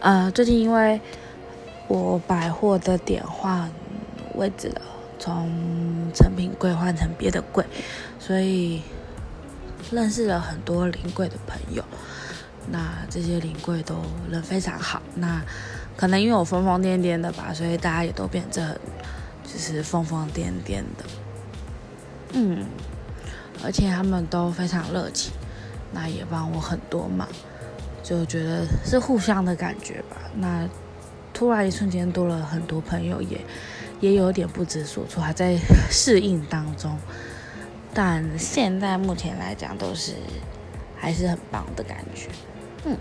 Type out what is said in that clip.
呃，最近因为我百货的点换位置了，从成品柜换成别的柜，所以认识了很多临柜的朋友。那这些临柜都人非常好。那可能因为我疯疯癫癫的吧，所以大家也都变成就是疯疯癫癫的。嗯，而且他们都非常热情，那也帮我很多忙，就觉得是互相的感觉吧。那突然一瞬间多了很多朋友，也也有点不知所措，还在适应当中。但现在目前来讲，都是还是很棒的感觉。嗯。